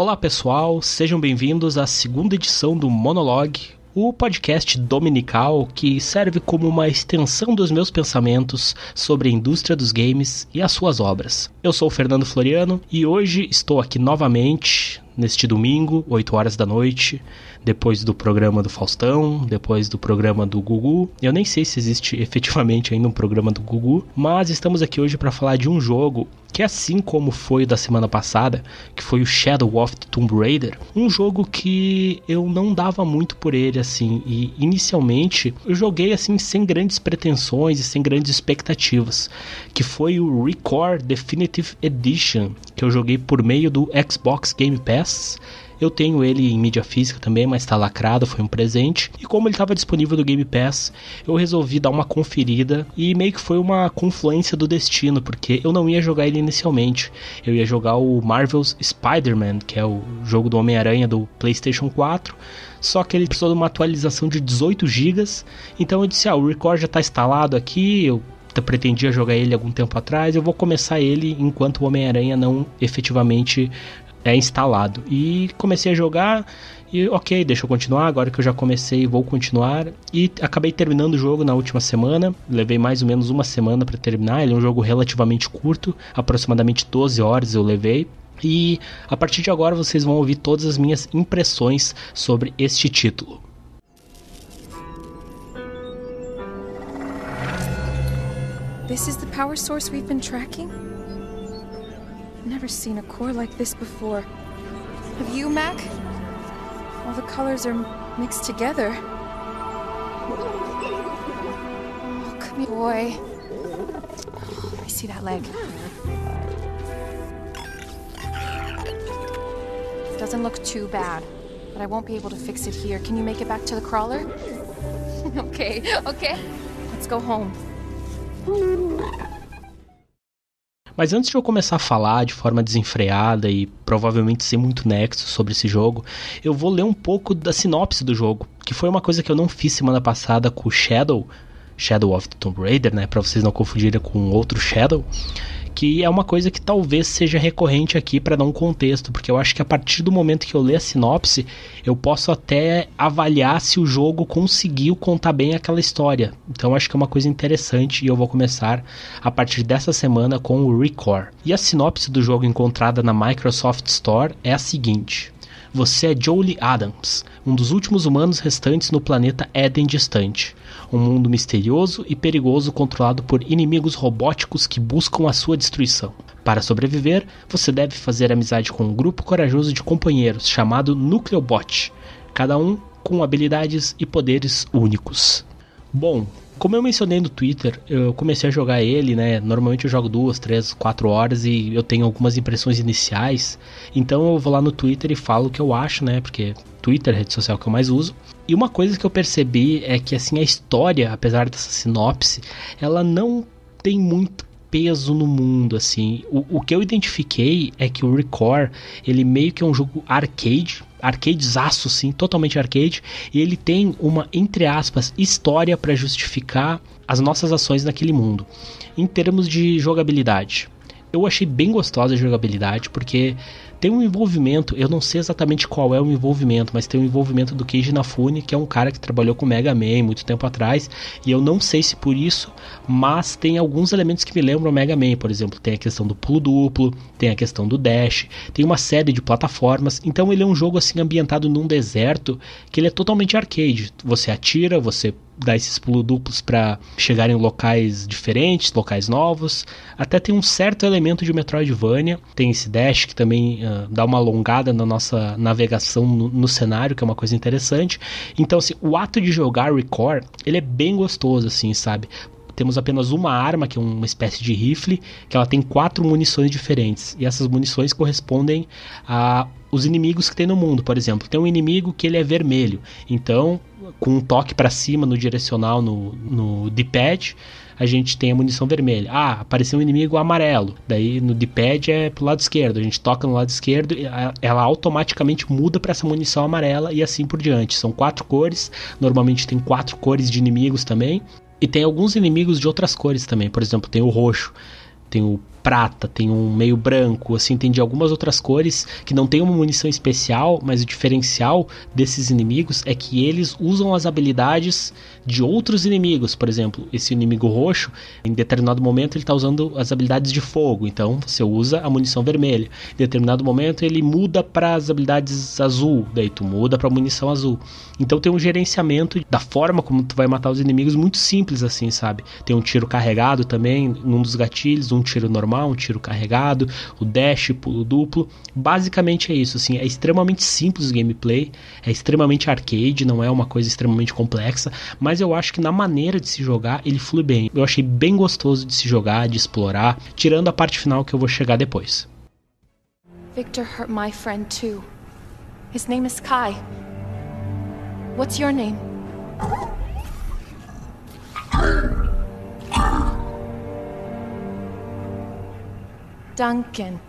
Olá pessoal, sejam bem-vindos à segunda edição do Monologue, o podcast dominical que serve como uma extensão dos meus pensamentos sobre a indústria dos games e as suas obras. Eu sou o Fernando Floriano e hoje estou aqui novamente neste domingo, 8 horas da noite, depois do programa do Faustão, depois do programa do Gugu. Eu nem sei se existe efetivamente ainda um programa do Gugu, mas estamos aqui hoje para falar de um jogo que assim como foi da semana passada, que foi o Shadow of the Tomb Raider, um jogo que eu não dava muito por ele assim, e inicialmente eu joguei assim sem grandes pretensões e sem grandes expectativas, que foi o Record Definitive Edition, que eu joguei por meio do Xbox Game Pass eu tenho ele em mídia física também, mas está lacrado, foi um presente. E como ele estava disponível no Game Pass, eu resolvi dar uma conferida e meio que foi uma confluência do destino, porque eu não ia jogar ele inicialmente. Eu ia jogar o Marvel's Spider-Man, que é o jogo do Homem-Aranha do PlayStation 4 só que ele precisou de uma atualização de 18 GB. Então eu disse: ah, o Record já está instalado aqui, eu pretendia jogar ele algum tempo atrás, eu vou começar ele enquanto o Homem-Aranha não efetivamente é instalado. E comecei a jogar e ok, deixa eu continuar, agora que eu já comecei, vou continuar. E acabei terminando o jogo na última semana, levei mais ou menos uma semana para terminar, ele é um jogo relativamente curto, aproximadamente 12 horas eu levei. E a partir de agora vocês vão ouvir todas as minhas impressões sobre este título. This is the power source we've been tracking? Never seen a core like this before. Have you, Mac? All the colors are mixed together. Oh, come here, boy. Oh, Let me see that leg. It Doesn't look too bad, but I won't be able to fix it here. Can you make it back to the crawler? okay, okay. Let's go home. Mas antes de eu começar a falar de forma desenfreada e provavelmente ser muito nexo sobre esse jogo, eu vou ler um pouco da sinopse do jogo, que foi uma coisa que eu não fiz semana passada com o Shadow, Shadow of the Tomb Raider, né, para vocês não confundirem com outro Shadow que é uma coisa que talvez seja recorrente aqui para dar um contexto, porque eu acho que a partir do momento que eu ler a sinopse, eu posso até avaliar se o jogo conseguiu contar bem aquela história. Então acho que é uma coisa interessante e eu vou começar a partir dessa semana com o Record. E a sinopse do jogo encontrada na Microsoft Store é a seguinte: você é Jolie Adams, um dos últimos humanos restantes no planeta Eden distante um mundo misterioso e perigoso controlado por inimigos robóticos que buscam a sua destruição. Para sobreviver, você deve fazer amizade com um grupo corajoso de companheiros chamado Nucleobot, cada um com habilidades e poderes únicos. Bom, como eu mencionei no Twitter, eu comecei a jogar ele, né? Normalmente eu jogo duas, três, quatro horas e eu tenho algumas impressões iniciais. Então eu vou lá no Twitter e falo o que eu acho, né? Porque Twitter, rede social que eu mais uso. E uma coisa que eu percebi é que assim a história, apesar dessa sinopse, ela não tem muito peso no mundo assim. O, o que eu identifiquei é que o Record, ele meio que é um jogo arcade, arcadezaço sim, totalmente arcade, e ele tem uma entre aspas história para justificar as nossas ações naquele mundo. Em termos de jogabilidade, eu achei bem gostosa a jogabilidade porque tem um envolvimento, eu não sei exatamente qual é o envolvimento, mas tem um envolvimento do Keiji Inafune, que é um cara que trabalhou com Mega Man muito tempo atrás, e eu não sei se por isso, mas tem alguns elementos que me lembram Mega Man, por exemplo, tem a questão do pulo duplo, tem a questão do dash, tem uma série de plataformas, então ele é um jogo assim ambientado num deserto, que ele é totalmente arcade. Você atira, você dar esses pulos duplos para chegar em locais diferentes, locais novos. Até tem um certo elemento de Metroidvania. Tem esse dash que também uh, dá uma alongada na nossa navegação no, no, cenário, que é uma coisa interessante. Então, assim, o ato de jogar Record, ele é bem gostoso, assim, sabe? Temos apenas uma arma, que é uma espécie de rifle, que ela tem quatro munições diferentes. E essas munições correspondem a os inimigos que tem no mundo, por exemplo. Tem um inimigo que ele é vermelho. Então, com um toque para cima no direcional no, no D-pad, a gente tem a munição vermelha. Ah, apareceu um inimigo amarelo. Daí no D-pad é pro lado esquerdo. A gente toca no lado esquerdo, ela automaticamente muda para essa munição amarela e assim por diante. São quatro cores. Normalmente tem quatro cores de inimigos também. E tem alguns inimigos de outras cores também. Por exemplo, tem o roxo, tem o prata, tem um meio branco, assim, tem de algumas outras cores que não tem uma munição especial, mas o diferencial desses inimigos é que eles usam as habilidades de outros inimigos. Por exemplo, esse inimigo roxo, em determinado momento ele está usando as habilidades de fogo, então você usa a munição vermelha. Em determinado momento ele muda para as habilidades azul, daí tu muda para a munição azul. Então tem um gerenciamento da forma como tu vai matar os inimigos muito simples assim, sabe? Tem um tiro carregado também, num dos gatilhos, um tiro normal, um tiro carregado, o dash, pulo duplo. Basicamente é isso, assim, é extremamente simples o gameplay, é extremamente arcade, não é uma coisa extremamente complexa, mas mas eu acho que na maneira de se jogar ele flui bem. Eu achei bem gostoso de se jogar, de explorar, tirando a parte final que eu vou chegar depois. Victor hurt my friend too. His name is Kai. What's your name? Duncan.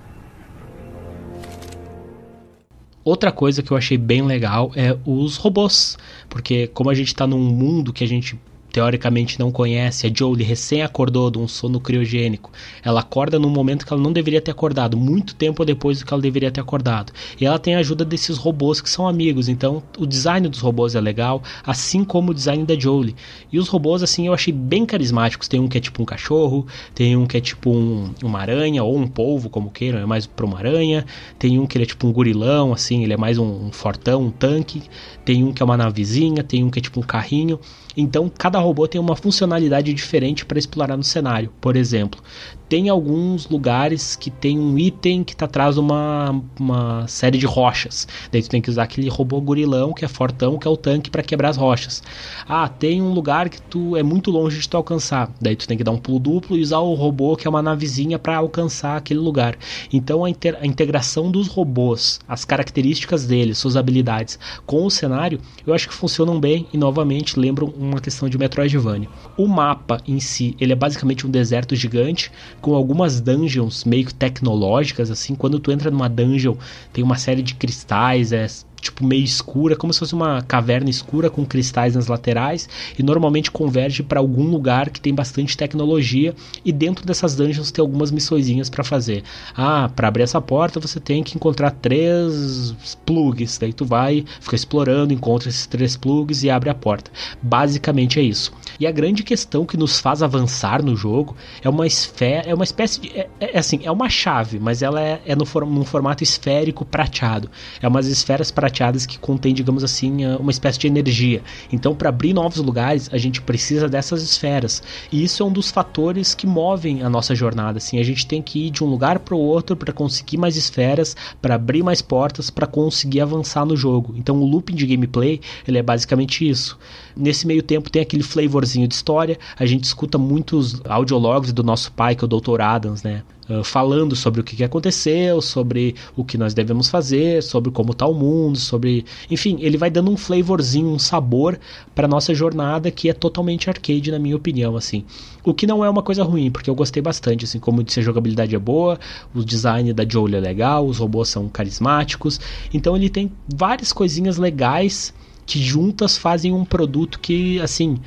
Outra coisa que eu achei bem legal é os robôs, porque como a gente está num mundo que a gente teoricamente não conhece, a Jolie recém acordou de um sono criogênico. Ela acorda num momento que ela não deveria ter acordado, muito tempo depois do que ela deveria ter acordado. E ela tem a ajuda desses robôs que são amigos, então o design dos robôs é legal, assim como o design da Jolie. E os robôs, assim, eu achei bem carismáticos. Tem um que é tipo um cachorro, tem um que é tipo um, uma aranha ou um polvo, como queiram, é mais para uma aranha. Tem um que é tipo um gurilão, assim, ele é mais um, um fortão, um tanque. Tem um que é uma navezinha, tem um que é tipo um carrinho. Então, cada robô tem uma funcionalidade diferente para explorar no cenário. Por exemplo, tem alguns lugares que tem um item que está atrás de uma, uma série de rochas. Daí tu tem que usar aquele robô gorilão que é fortão, que é o tanque para quebrar as rochas. Ah, tem um lugar que tu é muito longe de tu alcançar. Daí tu tem que dar um pulo duplo e usar o robô que é uma navezinha para alcançar aquele lugar. Então a, a integração dos robôs, as características deles, suas habilidades com o cenário, eu acho que funcionam bem e novamente lembram uma questão de Metroidvania. O mapa em si, ele é basicamente um deserto gigante com algumas dungeons meio tecnológicas, assim, quando tu entra numa dungeon, tem uma série de cristais, é tipo meio escura, como se fosse uma caverna escura com cristais nas laterais e normalmente converge para algum lugar que tem bastante tecnologia e dentro dessas dungeons tem algumas missõezinhas para fazer. Ah, para abrir essa porta você tem que encontrar três plugs, daí tu vai, fica explorando, encontra esses três plugs e abre a porta. Basicamente é isso. E a grande questão que nos faz avançar no jogo é uma esfera, é uma espécie de é, é assim, é uma chave, mas ela é, é no num formato esférico prateado. É umas esferas prateadas prateadas que contém, digamos assim, eh, uma espécie de energia. Então, para abrir novos lugares, a gente precisa dessas esferas. E isso é um dos fatores que movem a nossa jornada. Assim, a gente tem que ir de um lugar para o outro para conseguir mais esferas, para abrir mais portas, para conseguir avançar no jogo. Então, o looping de gameplay ele é basicamente isso. Nesse meio tempo tem aquele flavorzinho de história. A gente escuta muitos audiologs do nosso pai, que é o Dr. Adams, né? Falando sobre o que aconteceu, sobre o que nós devemos fazer, sobre como está o mundo, sobre. Enfim, ele vai dando um flavorzinho, um sabor para nossa jornada que é totalmente arcade, na minha opinião, assim. O que não é uma coisa ruim, porque eu gostei bastante, assim, como disse, a jogabilidade é boa, o design da Jolie é legal, os robôs são carismáticos, então ele tem várias coisinhas legais que juntas fazem um produto que, assim,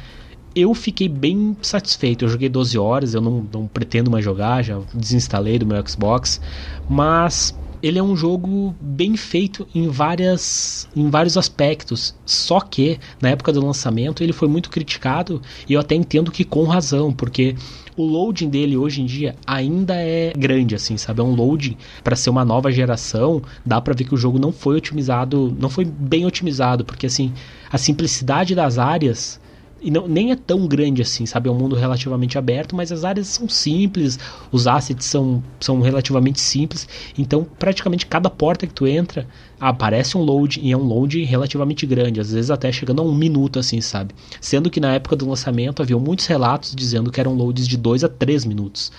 eu fiquei bem satisfeito. Eu joguei 12 horas, eu não, não pretendo mais jogar, já desinstalei do meu Xbox, mas ele é um jogo bem feito em várias em vários aspectos. Só que na época do lançamento ele foi muito criticado e eu até entendo que com razão, porque o loading dele hoje em dia ainda é grande, assim, sabe? É um loading para ser uma nova geração. Dá para ver que o jogo não foi otimizado, não foi bem otimizado, porque assim, a simplicidade das áreas e não, nem é tão grande assim, sabe? É um mundo relativamente aberto, mas as áreas são simples, os assets são, são relativamente simples, então praticamente cada porta que tu entra aparece um load e é um load relativamente grande, às vezes até chegando a um minuto assim, sabe? Sendo que na época do lançamento havia muitos relatos dizendo que eram loads de 2 a 3 minutos.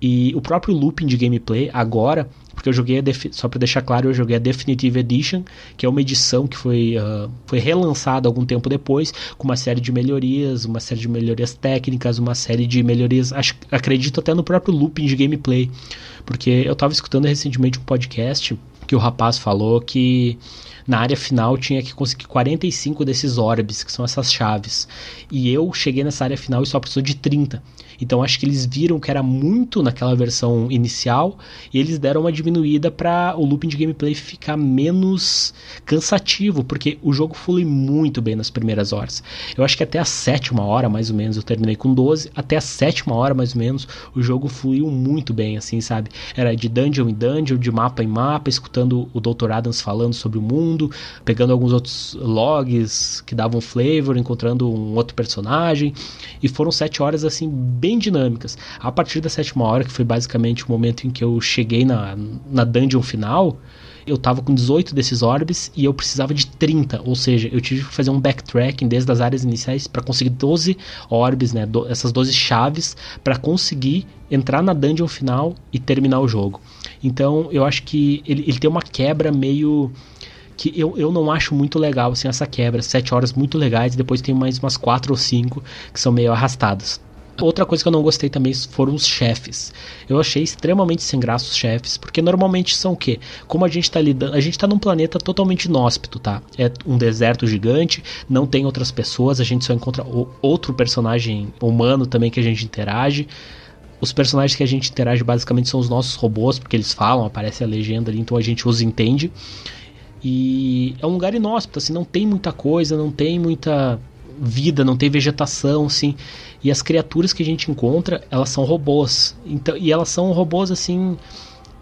E o próprio looping de gameplay agora porque eu joguei, só para deixar claro, eu joguei a Definitive Edition, que é uma edição que foi, uh, foi relançada algum tempo depois, com uma série de melhorias, uma série de melhorias técnicas, uma série de melhorias, acho, acredito até no próprio looping de gameplay, porque eu estava escutando recentemente um podcast que o rapaz falou que na área final tinha que conseguir 45 desses orbes, que são essas chaves. E eu cheguei nessa área final e só precisou de 30. Então acho que eles viram que era muito naquela versão inicial e eles deram uma diminuída para o looping de gameplay ficar menos cansativo, porque o jogo flui muito bem nas primeiras horas. Eu acho que até a sétima hora, mais ou menos, eu terminei com 12, até a sétima hora, mais ou menos, o jogo fluiu muito bem, assim, sabe? Era de dungeon em dungeon, de mapa em mapa, escutando o Dr. Adams falando sobre o mundo, pegando alguns outros logs que davam flavor, encontrando um outro personagem, e foram sete horas, assim, bem dinâmicas. A partir da sétima hora, que foi basicamente o momento em que eu cheguei na, na dungeon final, eu tava com 18 desses orbes e eu precisava de 30, ou seja, eu tive que fazer um backtracking desde as áreas iniciais para conseguir 12 orbes, né, do, essas 12 chaves para conseguir entrar na dungeon final e terminar o jogo. Então, eu acho que ele, ele tem uma quebra meio que eu, eu não acho muito legal assim essa quebra, sete horas muito legais, e depois tem mais umas quatro ou cinco que são meio arrastadas. Outra coisa que eu não gostei também foram os chefes. Eu achei extremamente sem graça os chefes, porque normalmente são o quê? Como a gente tá lidando, a gente tá num planeta totalmente inóspito, tá? É um deserto gigante, não tem outras pessoas, a gente só encontra outro personagem humano também que a gente interage. Os personagens que a gente interage basicamente são os nossos robôs, porque eles falam, aparece a legenda ali, então a gente os entende. E é um lugar inóspito, assim, não tem muita coisa, não tem muita vida, não tem vegetação, assim. E as criaturas que a gente encontra, elas são robôs. Então, e elas são robôs assim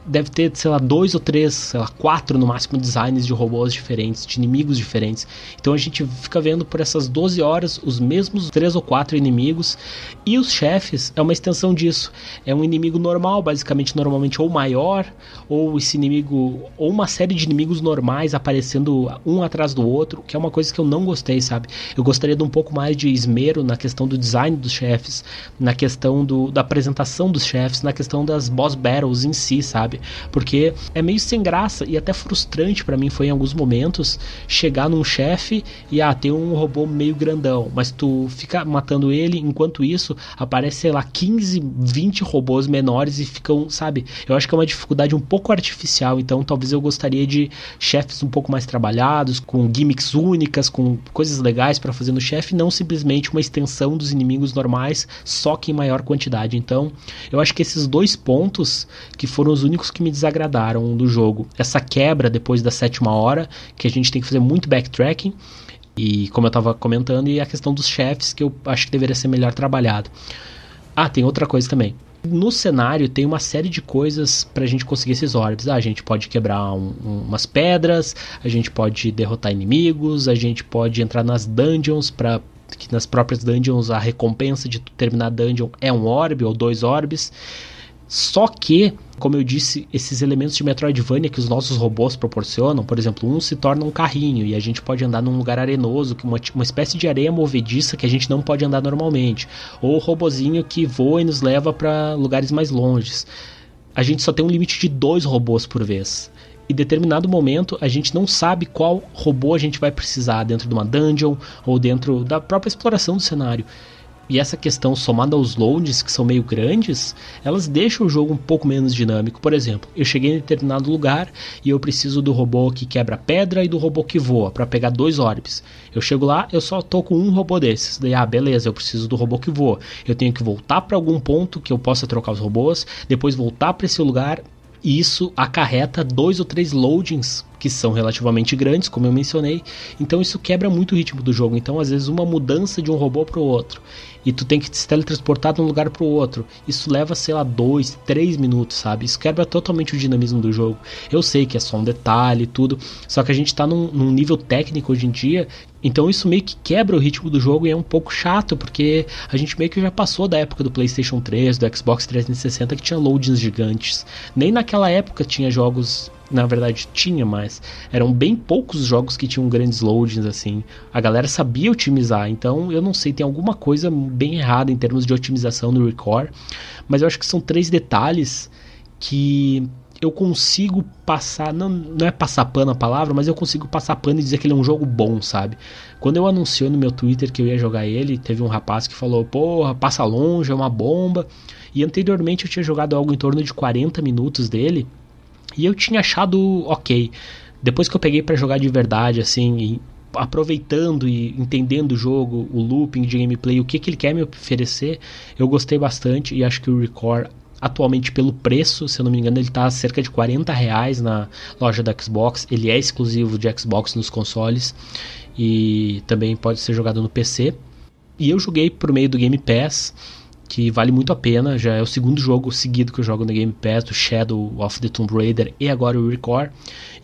deve ter, sei lá, dois ou três, sei lá, quatro no máximo designs de robôs diferentes, de inimigos diferentes. Então a gente fica vendo por essas 12 horas os mesmos três ou quatro inimigos. E os chefes é uma extensão disso. É um inimigo normal, basicamente, normalmente ou maior, ou esse inimigo, ou uma série de inimigos normais aparecendo um atrás do outro, que é uma coisa que eu não gostei, sabe? Eu gostaria de um pouco mais de esmero na questão do design dos chefes, na questão do, da apresentação dos chefes, na questão das boss battles em si, sabe? Sabe? Porque é meio sem graça e até frustrante para mim foi em alguns momentos chegar num chefe e ah, tem um robô meio grandão, mas tu fica matando ele, enquanto isso aparece, sei lá, 15, 20 robôs menores e ficam, sabe? Eu acho que é uma dificuldade um pouco artificial, então talvez eu gostaria de chefes um pouco mais trabalhados, com gimmicks únicas, com coisas legais para fazer no chefe, não simplesmente uma extensão dos inimigos normais, só que em maior quantidade. Então, eu acho que esses dois pontos que foram os únicos que me desagradaram do jogo. Essa quebra depois da sétima hora, que a gente tem que fazer muito backtracking. E como eu estava comentando, e a questão dos chefes, que eu acho que deveria ser melhor trabalhado. Ah, tem outra coisa também. No cenário tem uma série de coisas para a gente conseguir esses orbes. Ah, a gente pode quebrar um, um, umas pedras, a gente pode derrotar inimigos, a gente pode entrar nas dungeons para que nas próprias dungeons a recompensa de terminar dungeon é um orbe ou dois orbes. Só que, como eu disse, esses elementos de Metroidvania que os nossos robôs proporcionam, por exemplo, um se torna um carrinho e a gente pode andar num lugar arenoso, uma, uma espécie de areia movediça que a gente não pode andar normalmente, ou o robozinho que voa e nos leva para lugares mais longes. A gente só tem um limite de dois robôs por vez. Em determinado momento, a gente não sabe qual robô a gente vai precisar dentro de uma dungeon ou dentro da própria exploração do cenário. E essa questão somada aos loads, que são meio grandes, elas deixam o jogo um pouco menos dinâmico. Por exemplo, eu cheguei em determinado lugar e eu preciso do robô que quebra pedra e do robô que voa para pegar dois orbes. Eu chego lá, eu só tô com um robô desses. Daí, ah, beleza, eu preciso do robô que voa. Eu tenho que voltar para algum ponto que eu possa trocar os robôs, depois voltar para esse lugar e isso acarreta dois ou três loadings que são relativamente grandes, como eu mencionei. Então isso quebra muito o ritmo do jogo. Então às vezes uma mudança de um robô para o outro e tu tem que se teletransportar de um lugar para o outro. Isso leva, sei lá, dois, três minutos, sabe? Isso quebra totalmente o dinamismo do jogo. Eu sei que é só um detalhe e tudo, só que a gente está num, num nível técnico hoje em dia então isso meio que quebra o ritmo do jogo e é um pouco chato, porque a gente meio que já passou da época do PlayStation 3, do Xbox 360 que tinha loadings gigantes. Nem naquela época tinha jogos na verdade tinha, mas eram bem poucos jogos que tinham grandes loadings assim. A galera sabia otimizar, então eu não sei, tem alguma coisa bem errada em termos de otimização no Record, mas eu acho que são três detalhes que eu consigo passar, não, não é passar pano a palavra, mas eu consigo passar pano e dizer que ele é um jogo bom, sabe? Quando eu anunciei no meu Twitter que eu ia jogar ele, teve um rapaz que falou: "Porra, passa longe, é uma bomba". E anteriormente eu tinha jogado algo em torno de 40 minutos dele e eu tinha achado ok. Depois que eu peguei para jogar de verdade, assim, aproveitando e entendendo o jogo, o looping de gameplay, o que, que ele quer me oferecer, eu gostei bastante e acho que o Record atualmente pelo preço, se eu não me engano, ele está cerca de 40 reais na loja da Xbox. Ele é exclusivo de Xbox nos consoles e também pode ser jogado no PC. E eu joguei por meio do Game Pass, que vale muito a pena. Já é o segundo jogo seguido que eu jogo no Game Pass, do Shadow of the Tomb Raider e agora o Record.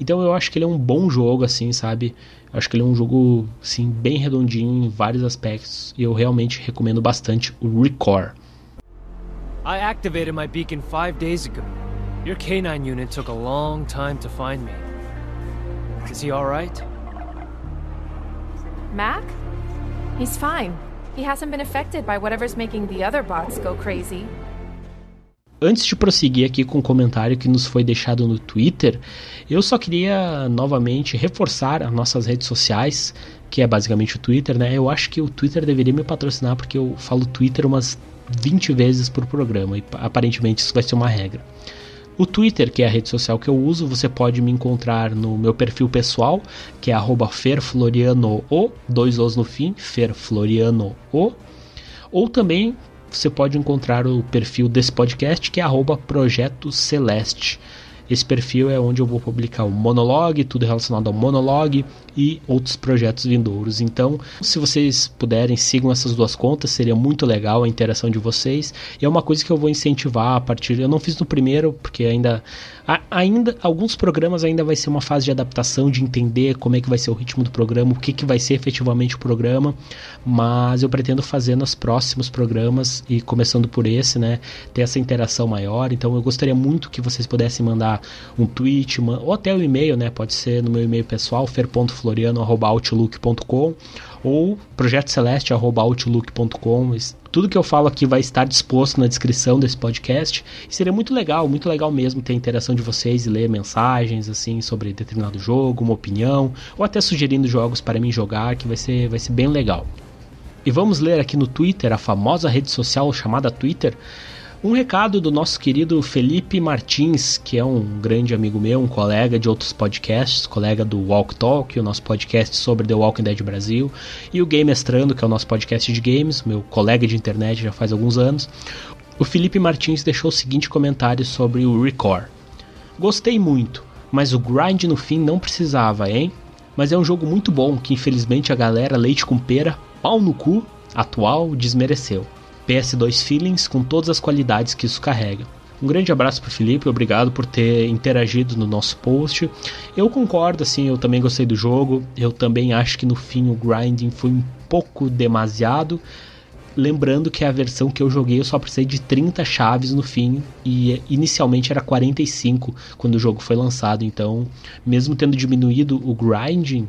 Então eu acho que ele é um bom jogo, assim, sabe? Eu acho que ele é um jogo, assim, bem redondinho em vários aspectos. E eu realmente recomendo bastante o Record. I activated my beacon five days ago. Your canine unit took a long time to find me. Is he alright? Mac? He's fine. He hasn't been affected by whatever's making the other bots go crazy. Antes de prosseguir aqui com o comentário que nos foi deixado no Twitter, eu só queria novamente reforçar as nossas redes sociais, que é basicamente o Twitter, né? Eu acho que o Twitter deveria me patrocinar porque eu falo Twitter umas 20 vezes por programa e aparentemente isso vai ser uma regra. O Twitter, que é a rede social que eu uso, você pode me encontrar no meu perfil pessoal, que é ferfloriano, dois os no fim, ferfloriano, ou também você pode encontrar o perfil desse podcast, que é Projeto Celeste. Esse perfil é onde eu vou publicar o monologue, tudo relacionado ao monologue e outros projetos vindouros. Então, se vocês puderem, sigam essas duas contas, seria muito legal a interação de vocês. E é uma coisa que eu vou incentivar a partir. Eu não fiz no primeiro, porque ainda ainda alguns programas ainda vai ser uma fase de adaptação, de entender como é que vai ser o ritmo do programa, o que, que vai ser efetivamente o programa, mas eu pretendo fazer nos próximos programas e começando por esse, né, ter essa interação maior. Então eu gostaria muito que vocês pudessem mandar um tweet, ou até o um e-mail, né, pode ser no meu e-mail pessoal, fer.floriano@outlook.com ou projetoceleste.outlook.com. Tudo que eu falo aqui vai estar disposto na descrição desse podcast. E seria muito legal, muito legal mesmo ter a interação de vocês e ler mensagens assim sobre determinado jogo, uma opinião, ou até sugerindo jogos para mim jogar, que vai ser, vai ser bem legal. E vamos ler aqui no Twitter, a famosa rede social chamada Twitter, um recado do nosso querido Felipe Martins, que é um grande amigo meu, um colega de outros podcasts, colega do Walk Talk, o nosso podcast sobre The Walking Dead Brasil, e o Game Estrando, que é o nosso podcast de games, meu colega de internet já faz alguns anos. O Felipe Martins deixou o seguinte comentário sobre o Record. Gostei muito, mas o grind no fim não precisava, hein? Mas é um jogo muito bom que infelizmente a galera leite com pera, pau no cu, atual, desmereceu. PS2 Feelings com todas as qualidades que isso carrega. Um grande abraço para Felipe, obrigado por ter interagido no nosso post. Eu concordo, assim, eu também gostei do jogo. Eu também acho que no fim o grinding foi um pouco demasiado. Lembrando que a versão que eu joguei eu só precisei de 30 chaves no fim e inicialmente era 45 quando o jogo foi lançado. Então, mesmo tendo diminuído o grinding,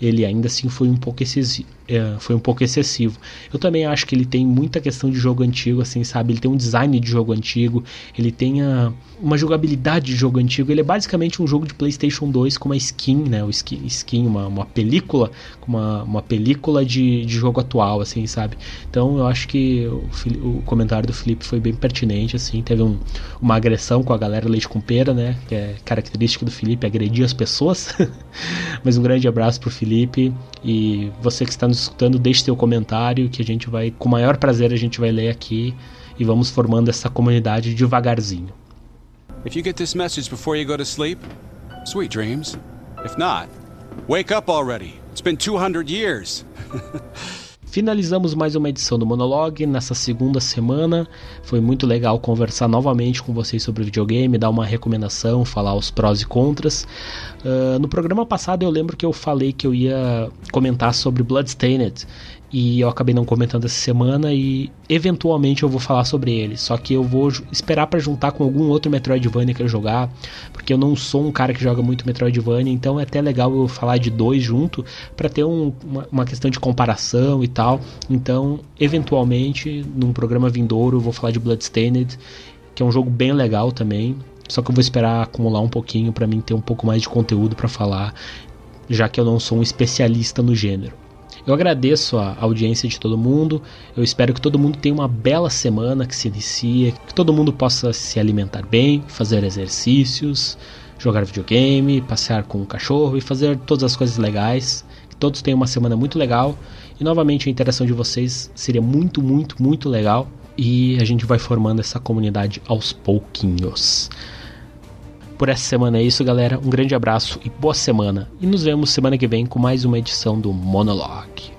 ele ainda assim foi um pouco excessivo, é, foi um pouco excessivo. Eu também acho que ele tem muita questão de jogo antigo, assim, sabe? Ele tem um design de jogo antigo, ele tem a, uma jogabilidade de jogo antigo. Ele é basicamente um jogo de PlayStation 2 com uma skin, né? O skin, skin uma, uma película, uma, uma película de, de jogo atual, assim, sabe? Então eu acho que o, o comentário do Felipe foi bem pertinente, assim. Teve um, uma agressão com a galera leite com pera, né? Que é característica do Felipe, agredir as pessoas. Mas um grande abraço pro Felipe e você que está nos escutando, deixe seu comentário que a gente vai, com o maior prazer, a gente vai ler aqui e vamos formando essa comunidade devagarzinho. If you get this message before you go to sleep, sweet dreams. If not, wake up already. It's been 200 years. Finalizamos mais uma edição do Monologue nessa segunda semana. Foi muito legal conversar novamente com vocês sobre videogame, dar uma recomendação, falar os prós e contras. Uh, no programa passado eu lembro que eu falei que eu ia comentar sobre Bloodstained e eu acabei não comentando essa semana e eventualmente eu vou falar sobre ele. Só que eu vou esperar para juntar com algum outro Metroidvania que eu jogar, porque eu não sou um cara que joga muito Metroidvania, então é até legal eu falar de dois junto para ter um, uma, uma, questão de comparação e tal. Então, eventualmente, num programa vindouro, eu vou falar de Bloodstained, que é um jogo bem legal também. Só que eu vou esperar acumular um pouquinho para mim ter um pouco mais de conteúdo para falar, já que eu não sou um especialista no gênero. Eu agradeço a audiência de todo mundo. Eu espero que todo mundo tenha uma bela semana que se inicia, que todo mundo possa se alimentar bem, fazer exercícios, jogar videogame, passear com o cachorro e fazer todas as coisas legais todos tenham uma semana muito legal. E novamente a interação de vocês seria muito, muito, muito legal. E a gente vai formando essa comunidade aos pouquinhos. Por essa semana é isso, galera. Um grande abraço e boa semana. E nos vemos semana que vem com mais uma edição do Monologue.